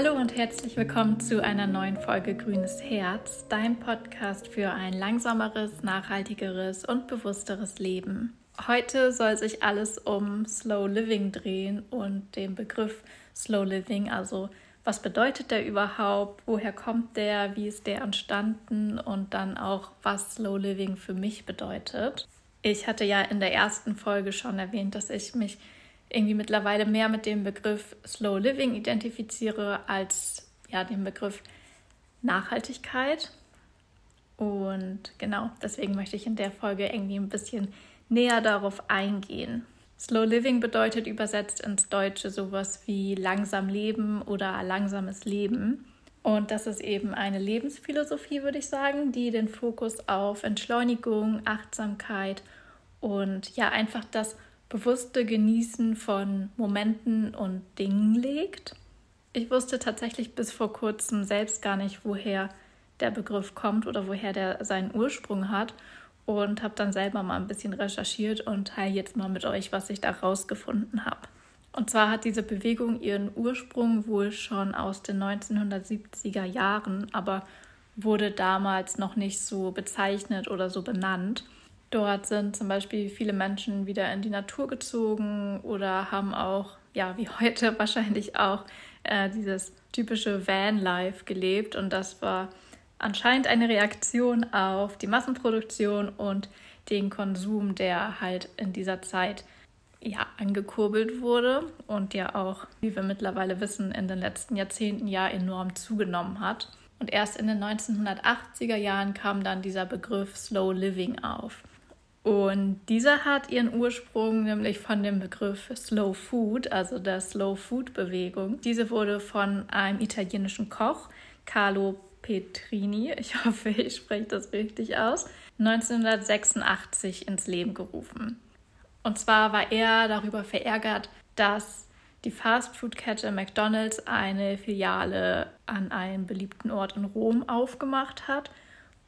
Hallo und herzlich willkommen zu einer neuen Folge Grünes Herz, dein Podcast für ein langsameres, nachhaltigeres und bewussteres Leben. Heute soll sich alles um Slow Living drehen und den Begriff Slow Living, also was bedeutet der überhaupt, woher kommt der, wie ist der entstanden und dann auch, was Slow Living für mich bedeutet. Ich hatte ja in der ersten Folge schon erwähnt, dass ich mich irgendwie mittlerweile mehr mit dem Begriff Slow Living identifiziere als ja den Begriff Nachhaltigkeit. Und genau, deswegen möchte ich in der Folge irgendwie ein bisschen näher darauf eingehen. Slow Living bedeutet übersetzt ins Deutsche sowas wie langsam leben oder langsames Leben. Und das ist eben eine Lebensphilosophie, würde ich sagen, die den Fokus auf Entschleunigung, Achtsamkeit und ja einfach das bewusste Genießen von Momenten und Dingen legt. Ich wusste tatsächlich bis vor kurzem selbst gar nicht, woher der Begriff kommt oder woher der seinen Ursprung hat und habe dann selber mal ein bisschen recherchiert und teile jetzt mal mit euch, was ich da rausgefunden habe. Und zwar hat diese Bewegung ihren Ursprung wohl schon aus den 1970er Jahren, aber wurde damals noch nicht so bezeichnet oder so benannt. Dort sind zum Beispiel viele Menschen wieder in die Natur gezogen oder haben auch, ja, wie heute wahrscheinlich auch, äh, dieses typische Van-Life gelebt. Und das war anscheinend eine Reaktion auf die Massenproduktion und den Konsum, der halt in dieser Zeit ja angekurbelt wurde und ja auch, wie wir mittlerweile wissen, in den letzten Jahrzehnten ja enorm zugenommen hat. Und erst in den 1980er Jahren kam dann dieser Begriff Slow Living auf. Und dieser hat ihren Ursprung nämlich von dem Begriff Slow Food, also der Slow Food Bewegung. Diese wurde von einem italienischen Koch, Carlo Petrini, ich hoffe, ich spreche das richtig aus, 1986 ins Leben gerufen. Und zwar war er darüber verärgert, dass die Fastfood-Kette McDonald's eine Filiale an einem beliebten Ort in Rom aufgemacht hat.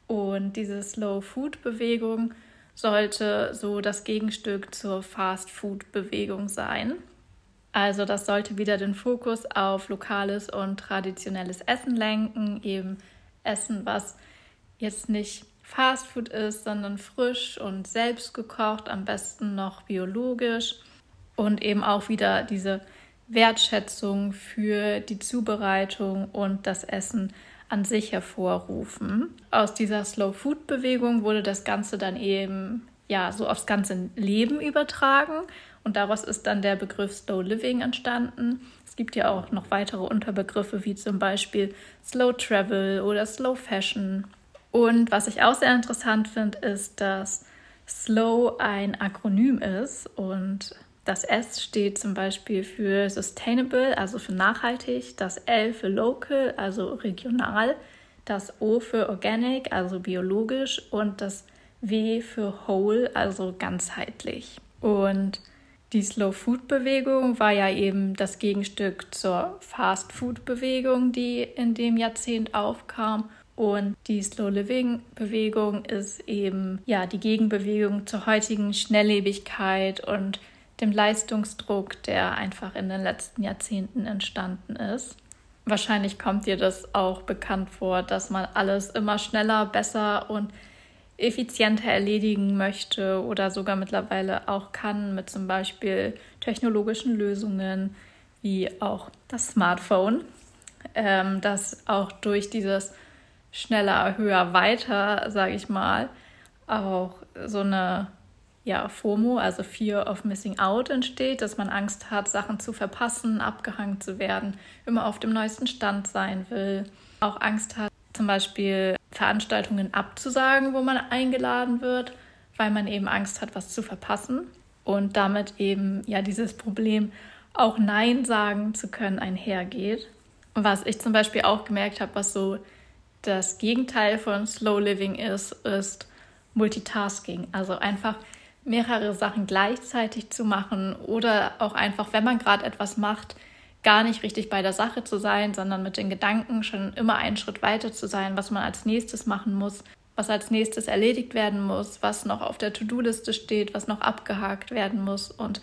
Und diese Slow-Food-Bewegung sollte so das Gegenstück zur Fast-Food-Bewegung sein. Also das sollte wieder den Fokus auf lokales und traditionelles Essen lenken, eben Essen, was jetzt nicht Fastfood ist, sondern frisch und selbst gekocht, am besten noch biologisch und eben auch wieder diese Wertschätzung für die Zubereitung und das Essen an sich hervorrufen. Aus dieser Slow Food Bewegung wurde das Ganze dann eben ja so aufs ganze Leben übertragen und daraus ist dann der Begriff Slow Living entstanden. Es gibt ja auch noch weitere Unterbegriffe wie zum Beispiel Slow Travel oder Slow Fashion. Und was ich auch sehr interessant finde, ist, dass Slow ein Akronym ist und das S steht zum Beispiel für Sustainable, also für nachhaltig, das L für Local, also regional, das O für Organic, also biologisch und das W für Whole, also ganzheitlich. Und die Slow Food Bewegung war ja eben das Gegenstück zur Fast Food Bewegung, die in dem Jahrzehnt aufkam. Und die Slow Living Bewegung ist eben ja die Gegenbewegung zur heutigen Schnelllebigkeit und dem Leistungsdruck, der einfach in den letzten Jahrzehnten entstanden ist. Wahrscheinlich kommt dir das auch bekannt vor, dass man alles immer schneller, besser und effizienter erledigen möchte oder sogar mittlerweile auch kann mit zum Beispiel technologischen Lösungen wie auch das Smartphone, ähm, das auch durch dieses schneller, höher, weiter, sage ich mal, auch so eine ja, FOMO, also Fear of Missing Out entsteht, dass man Angst hat, Sachen zu verpassen, abgehangen zu werden, immer auf dem neuesten Stand sein will, auch Angst hat, zum Beispiel Veranstaltungen abzusagen, wo man eingeladen wird, weil man eben Angst hat, was zu verpassen und damit eben ja dieses Problem auch Nein sagen zu können einhergeht. Was ich zum Beispiel auch gemerkt habe, was so das Gegenteil von Slow Living ist, ist Multitasking. Also einfach mehrere Sachen gleichzeitig zu machen oder auch einfach, wenn man gerade etwas macht, gar nicht richtig bei der Sache zu sein, sondern mit den Gedanken schon immer einen Schritt weiter zu sein, was man als nächstes machen muss, was als nächstes erledigt werden muss, was noch auf der To-Do-Liste steht, was noch abgehakt werden muss und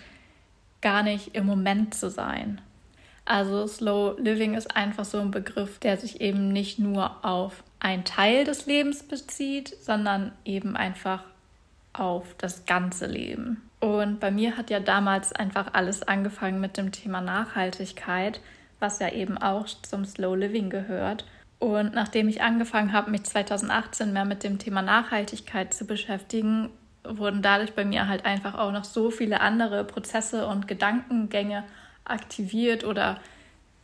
gar nicht im Moment zu sein. Also Slow Living ist einfach so ein Begriff, der sich eben nicht nur auf einen Teil des Lebens bezieht, sondern eben einfach auf das ganze Leben. Und bei mir hat ja damals einfach alles angefangen mit dem Thema Nachhaltigkeit, was ja eben auch zum Slow Living gehört. Und nachdem ich angefangen habe, mich 2018 mehr mit dem Thema Nachhaltigkeit zu beschäftigen, wurden dadurch bei mir halt einfach auch noch so viele andere Prozesse und Gedankengänge aktiviert oder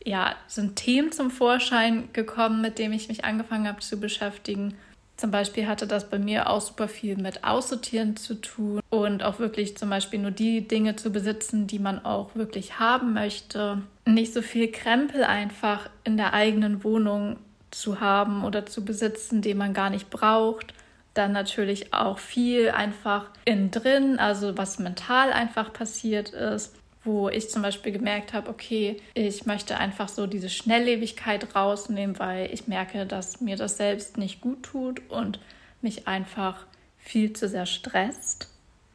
ja, sind Themen zum Vorschein gekommen, mit denen ich mich angefangen habe zu beschäftigen. Zum Beispiel hatte das bei mir auch super viel mit Aussortieren zu tun und auch wirklich zum Beispiel nur die Dinge zu besitzen, die man auch wirklich haben möchte. Nicht so viel Krempel einfach in der eigenen Wohnung zu haben oder zu besitzen, den man gar nicht braucht. Dann natürlich auch viel einfach innen drin, also was mental einfach passiert ist wo ich zum Beispiel gemerkt habe, okay, ich möchte einfach so diese Schnelllebigkeit rausnehmen, weil ich merke, dass mir das selbst nicht gut tut und mich einfach viel zu sehr stresst.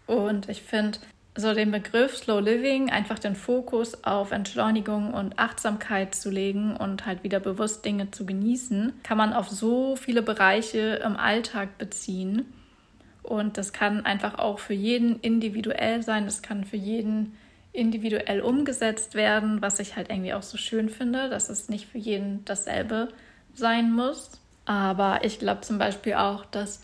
Und ich finde so den Begriff Slow Living, einfach den Fokus auf Entschleunigung und Achtsamkeit zu legen und halt wieder bewusst Dinge zu genießen, kann man auf so viele Bereiche im Alltag beziehen. Und das kann einfach auch für jeden individuell sein, das kann für jeden individuell umgesetzt werden, was ich halt irgendwie auch so schön finde, dass es nicht für jeden dasselbe sein muss. Aber ich glaube zum Beispiel auch, dass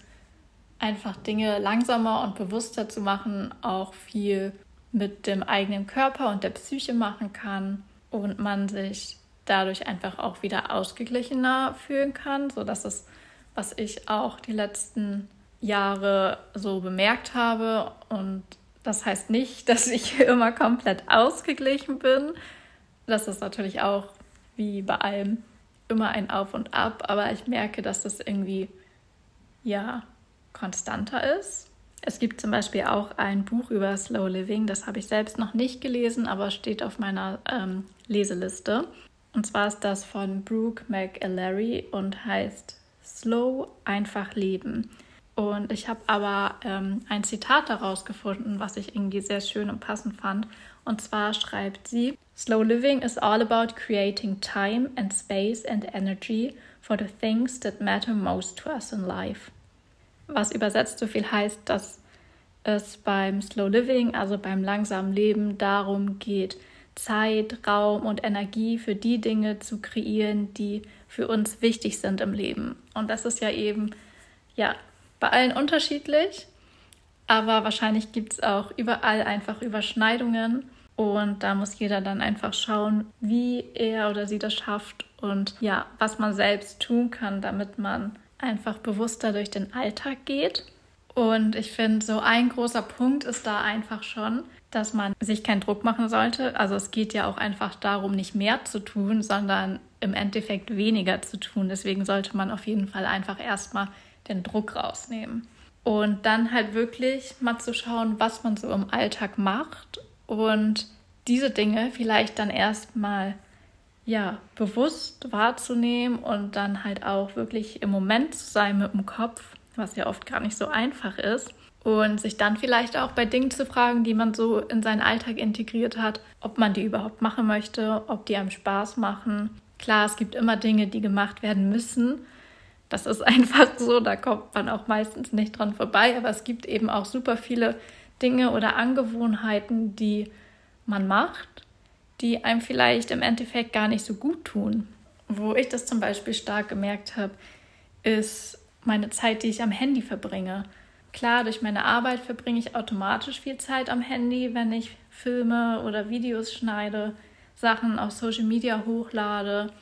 einfach Dinge langsamer und bewusster zu machen auch viel mit dem eigenen Körper und der Psyche machen kann und man sich dadurch einfach auch wieder ausgeglichener fühlen kann, so dass es, was ich auch die letzten Jahre so bemerkt habe und das heißt nicht, dass ich immer komplett ausgeglichen bin. Das ist natürlich auch wie bei allem immer ein Auf und Ab, aber ich merke, dass das irgendwie ja konstanter ist. Es gibt zum Beispiel auch ein Buch über Slow Living, das habe ich selbst noch nicht gelesen, aber steht auf meiner ähm, Leseliste. Und zwar ist das von Brooke McAlery und heißt Slow einfach leben. Und ich habe aber ähm, ein Zitat daraus gefunden, was ich irgendwie sehr schön und passend fand. Und zwar schreibt sie, Slow living is all about creating time and space and energy for the things that matter most to us in life. Was übersetzt so viel heißt, dass es beim Slow Living, also beim langsamen Leben, darum geht, Zeit, Raum und Energie für die Dinge zu kreieren, die für uns wichtig sind im Leben. Und das ist ja eben ja bei allen unterschiedlich, aber wahrscheinlich gibt es auch überall einfach Überschneidungen. Und da muss jeder dann einfach schauen, wie er oder sie das schafft und ja, was man selbst tun kann, damit man einfach bewusster durch den Alltag geht. Und ich finde, so ein großer Punkt ist da einfach schon, dass man sich keinen Druck machen sollte. Also es geht ja auch einfach darum, nicht mehr zu tun, sondern im Endeffekt weniger zu tun. Deswegen sollte man auf jeden Fall einfach erstmal den Druck rausnehmen. Und dann halt wirklich mal zu schauen, was man so im Alltag macht und diese Dinge vielleicht dann erstmal ja, bewusst wahrzunehmen und dann halt auch wirklich im Moment zu sein mit dem Kopf, was ja oft gar nicht so einfach ist. Und sich dann vielleicht auch bei Dingen zu fragen, die man so in seinen Alltag integriert hat, ob man die überhaupt machen möchte, ob die einem Spaß machen. Klar, es gibt immer Dinge, die gemacht werden müssen, das ist einfach so, da kommt man auch meistens nicht dran vorbei, aber es gibt eben auch super viele Dinge oder Angewohnheiten, die man macht, die einem vielleicht im Endeffekt gar nicht so gut tun. Wo ich das zum Beispiel stark gemerkt habe, ist meine Zeit, die ich am Handy verbringe. Klar, durch meine Arbeit verbringe ich automatisch viel Zeit am Handy, wenn ich Filme oder Videos schneide, Sachen auf Social Media hochlade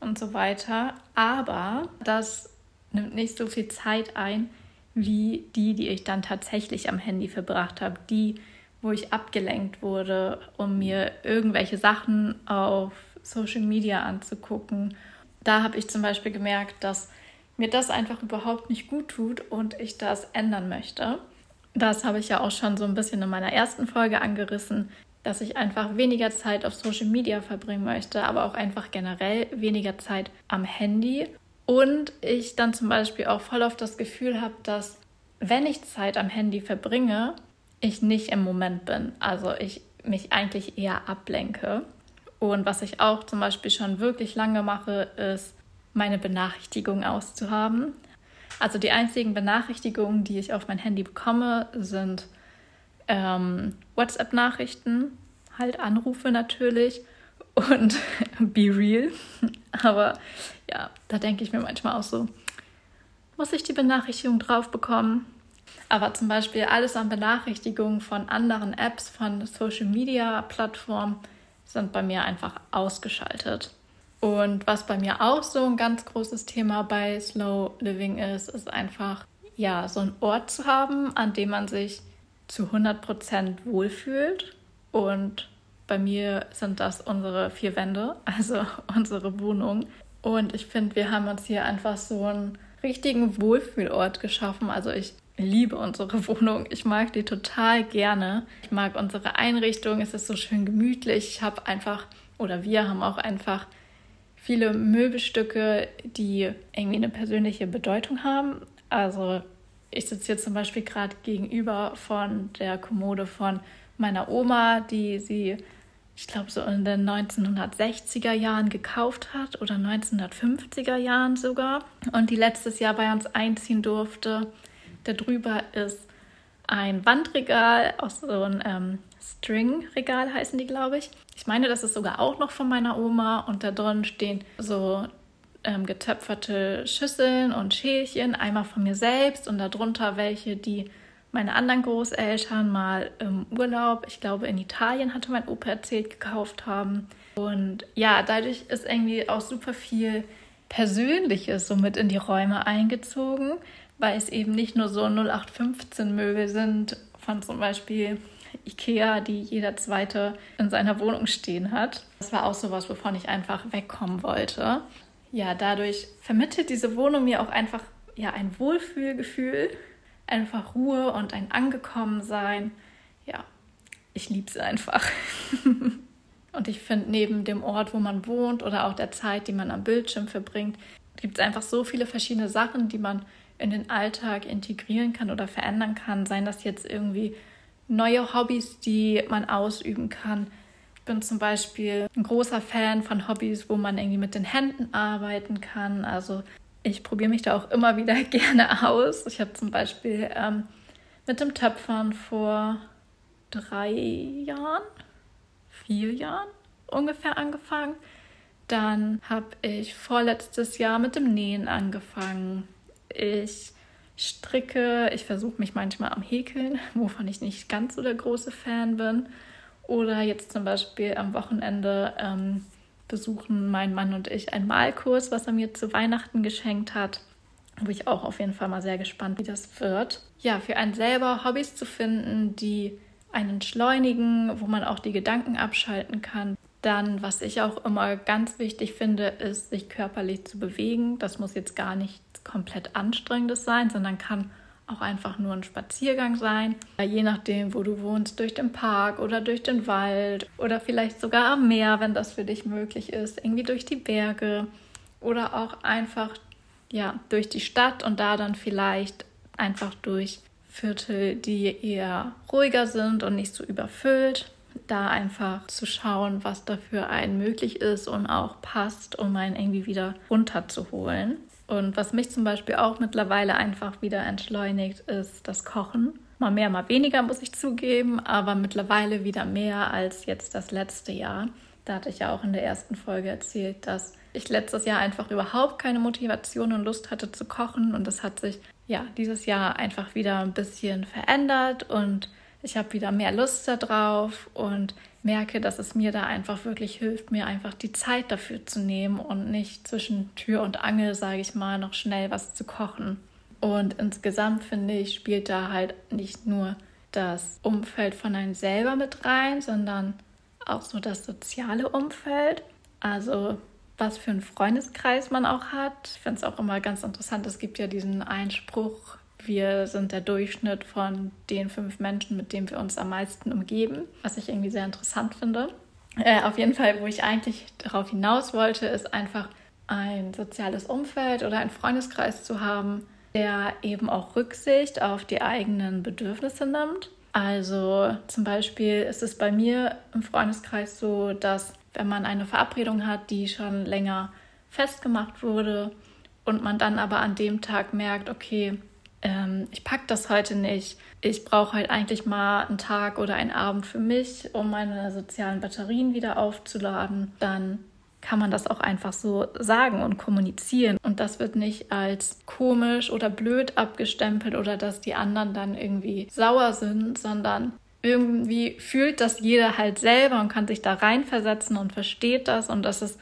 und so weiter. Aber das nimmt nicht so viel Zeit ein wie die, die ich dann tatsächlich am Handy verbracht habe, die, wo ich abgelenkt wurde, um mir irgendwelche Sachen auf Social Media anzugucken. Da habe ich zum Beispiel gemerkt, dass mir das einfach überhaupt nicht gut tut und ich das ändern möchte. Das habe ich ja auch schon so ein bisschen in meiner ersten Folge angerissen, dass ich einfach weniger Zeit auf Social Media verbringen möchte, aber auch einfach generell weniger Zeit am Handy und ich dann zum Beispiel auch voll auf das Gefühl habe, dass wenn ich Zeit am Handy verbringe, ich nicht im Moment bin. Also ich mich eigentlich eher ablenke. Und was ich auch zum Beispiel schon wirklich lange mache, ist meine Benachrichtigungen auszuhaben. Also die einzigen Benachrichtigungen, die ich auf mein Handy bekomme, sind ähm, WhatsApp-Nachrichten, halt Anrufe natürlich und Be Real. Aber ja, da denke ich mir manchmal auch so, muss ich die Benachrichtigung drauf bekommen? Aber zum Beispiel alles an Benachrichtigungen von anderen Apps, von Social-Media-Plattformen sind bei mir einfach ausgeschaltet. Und was bei mir auch so ein ganz großes Thema bei Slow Living ist, ist einfach, ja, so einen Ort zu haben, an dem man sich zu 100% wohlfühlt. Und bei mir sind das unsere vier Wände, also unsere Wohnung. Und ich finde, wir haben uns hier einfach so einen richtigen Wohlfühlort geschaffen. Also ich liebe unsere Wohnung. Ich mag die total gerne. Ich mag unsere Einrichtung. Es ist so schön gemütlich. Ich habe einfach, oder wir haben auch einfach viele Möbelstücke, die irgendwie eine persönliche Bedeutung haben. Also ich sitze hier zum Beispiel gerade gegenüber von der Kommode von meiner Oma, die sie, ich glaube, so in den 1960er Jahren gekauft hat oder 1950er Jahren sogar und die letztes Jahr bei uns einziehen durfte. Darüber ist ein Wandregal aus so einem ähm, String-Regal heißen die, glaube ich. Ich meine, das ist sogar auch noch von meiner Oma und da drin stehen so ähm, getöpferte Schüsseln und Schälchen, einmal von mir selbst und darunter welche, die meine anderen Großeltern mal im Urlaub, ich glaube in Italien hatte mein Opa erzählt, gekauft haben. Und ja, dadurch ist irgendwie auch super viel Persönliches so mit in die Räume eingezogen, weil es eben nicht nur so 0815 Möbel sind von zum Beispiel Ikea, die jeder zweite in seiner Wohnung stehen hat. Das war auch sowas, wovon ich einfach wegkommen wollte. Ja, dadurch vermittelt diese Wohnung mir auch einfach ja, ein Wohlfühlgefühl, einfach Ruhe und ein Angekommensein. Ja, ich liebe es einfach. und ich finde, neben dem Ort, wo man wohnt oder auch der Zeit, die man am Bildschirm verbringt, gibt es einfach so viele verschiedene Sachen, die man in den Alltag integrieren kann oder verändern kann. Seien das jetzt irgendwie neue Hobbys, die man ausüben kann. Ich bin zum Beispiel ein großer Fan von Hobbys, wo man irgendwie mit den Händen arbeiten kann. Also ich probiere mich da auch immer wieder gerne aus. Ich habe zum Beispiel ähm, mit dem Töpfern vor drei Jahren, vier Jahren ungefähr angefangen. Dann habe ich vorletztes Jahr mit dem Nähen angefangen. Ich stricke. Ich versuche mich manchmal am Häkeln, wovon ich nicht ganz so der große Fan bin. Oder jetzt zum Beispiel am Wochenende ähm, besuchen mein Mann und ich einen Malkurs, was er mir zu Weihnachten geschenkt hat. Wo ich auch auf jeden Fall mal sehr gespannt, wie das wird. Ja, für einen selber Hobbys zu finden, die einen entschleunigen, wo man auch die Gedanken abschalten kann. Dann, was ich auch immer ganz wichtig finde, ist, sich körperlich zu bewegen. Das muss jetzt gar nicht komplett anstrengendes sein, sondern kann auch einfach nur ein Spaziergang sein. Je nachdem, wo du wohnst, durch den Park oder durch den Wald oder vielleicht sogar am Meer, wenn das für dich möglich ist, irgendwie durch die Berge oder auch einfach ja, durch die Stadt und da dann vielleicht einfach durch Viertel, die eher ruhiger sind und nicht so überfüllt. Da einfach zu schauen, was dafür einen möglich ist und auch passt, um einen irgendwie wieder runterzuholen. Und was mich zum Beispiel auch mittlerweile einfach wieder entschleunigt, ist das Kochen. Mal mehr, mal weniger, muss ich zugeben, aber mittlerweile wieder mehr als jetzt das letzte Jahr. Da hatte ich ja auch in der ersten Folge erzählt, dass ich letztes Jahr einfach überhaupt keine Motivation und Lust hatte zu kochen. Und das hat sich ja dieses Jahr einfach wieder ein bisschen verändert und ich habe wieder mehr Lust darauf und merke, dass es mir da einfach wirklich hilft, mir einfach die Zeit dafür zu nehmen und nicht zwischen Tür und Angel, sage ich mal, noch schnell was zu kochen. Und insgesamt finde ich, spielt da halt nicht nur das Umfeld von einem selber mit rein, sondern auch so das soziale Umfeld. Also was für einen Freundeskreis man auch hat. Ich finde es auch immer ganz interessant. Es gibt ja diesen Einspruch, wir sind der Durchschnitt von den fünf Menschen, mit denen wir uns am meisten umgeben, was ich irgendwie sehr interessant finde. Äh, auf jeden Fall, wo ich eigentlich darauf hinaus wollte, ist einfach ein soziales Umfeld oder einen Freundeskreis zu haben, der eben auch Rücksicht auf die eigenen Bedürfnisse nimmt. Also zum Beispiel ist es bei mir im Freundeskreis so, dass wenn man eine Verabredung hat, die schon länger festgemacht wurde und man dann aber an dem Tag merkt, okay, ähm, ich packe das heute nicht. Ich brauche halt eigentlich mal einen Tag oder einen Abend für mich, um meine sozialen Batterien wieder aufzuladen. Dann kann man das auch einfach so sagen und kommunizieren. Und das wird nicht als komisch oder blöd abgestempelt oder dass die anderen dann irgendwie sauer sind, sondern irgendwie fühlt das jeder halt selber und kann sich da reinversetzen und versteht das. Und das ist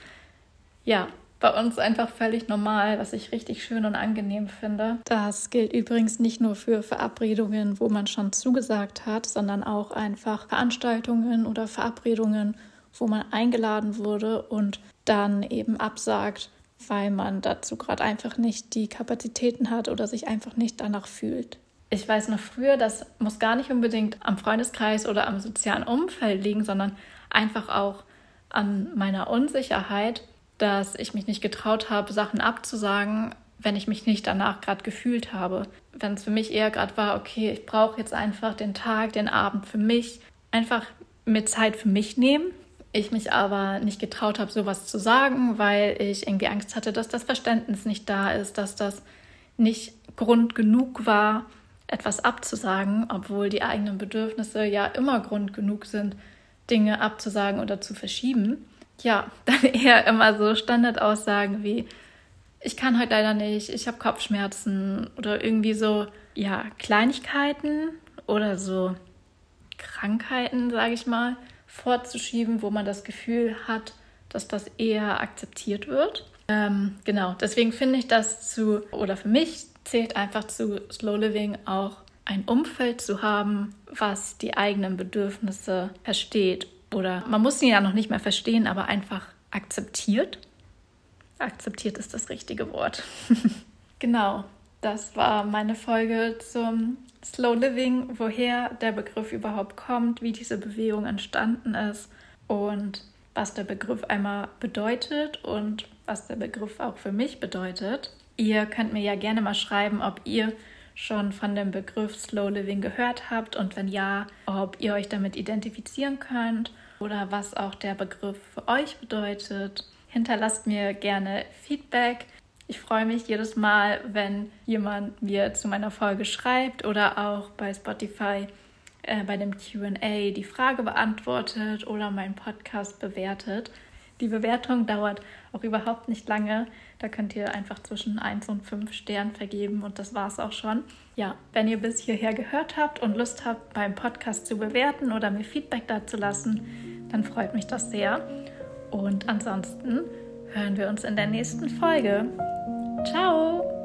ja bei uns einfach völlig normal, was ich richtig schön und angenehm finde. Das gilt übrigens nicht nur für Verabredungen, wo man schon zugesagt hat, sondern auch einfach Veranstaltungen oder Verabredungen, wo man eingeladen wurde und dann eben absagt, weil man dazu gerade einfach nicht die Kapazitäten hat oder sich einfach nicht danach fühlt. Ich weiß noch früher, das muss gar nicht unbedingt am Freundeskreis oder am sozialen Umfeld liegen, sondern einfach auch an meiner Unsicherheit, dass ich mich nicht getraut habe, Sachen abzusagen, wenn ich mich nicht danach gerade gefühlt habe. Wenn es für mich eher gerade war, okay, ich brauche jetzt einfach den Tag, den Abend für mich, einfach mit Zeit für mich nehmen ich mich aber nicht getraut habe, sowas zu sagen, weil ich irgendwie Angst hatte, dass das Verständnis nicht da ist, dass das nicht Grund genug war, etwas abzusagen, obwohl die eigenen Bedürfnisse ja immer Grund genug sind, Dinge abzusagen oder zu verschieben. Ja, dann eher immer so Standardaussagen wie ich kann heute leider nicht, ich habe Kopfschmerzen oder irgendwie so ja, Kleinigkeiten oder so Krankheiten, sage ich mal, vorzuschieben, wo man das Gefühl hat, dass das eher akzeptiert wird. Ähm, genau, deswegen finde ich das zu, oder für mich zählt einfach zu Slow Living auch ein Umfeld zu haben, was die eigenen Bedürfnisse versteht. Oder man muss sie ja noch nicht mehr verstehen, aber einfach akzeptiert. Akzeptiert ist das richtige Wort. genau, das war meine Folge zum Slow Living, woher der Begriff überhaupt kommt, wie diese Bewegung entstanden ist und was der Begriff einmal bedeutet und was der Begriff auch für mich bedeutet. Ihr könnt mir ja gerne mal schreiben, ob ihr schon von dem Begriff Slow Living gehört habt und wenn ja, ob ihr euch damit identifizieren könnt oder was auch der Begriff für euch bedeutet. Hinterlasst mir gerne Feedback. Ich freue mich jedes Mal, wenn jemand mir zu meiner Folge schreibt oder auch bei Spotify äh, bei dem QA die Frage beantwortet oder meinen Podcast bewertet. Die Bewertung dauert auch überhaupt nicht lange. Da könnt ihr einfach zwischen 1 und 5 Sternen vergeben und das war es auch schon. Ja, wenn ihr bis hierher gehört habt und Lust habt, beim Podcast zu bewerten oder mir Feedback dazu lassen, dann freut mich das sehr. Und ansonsten hören wir uns in der nächsten Folge. Ciao!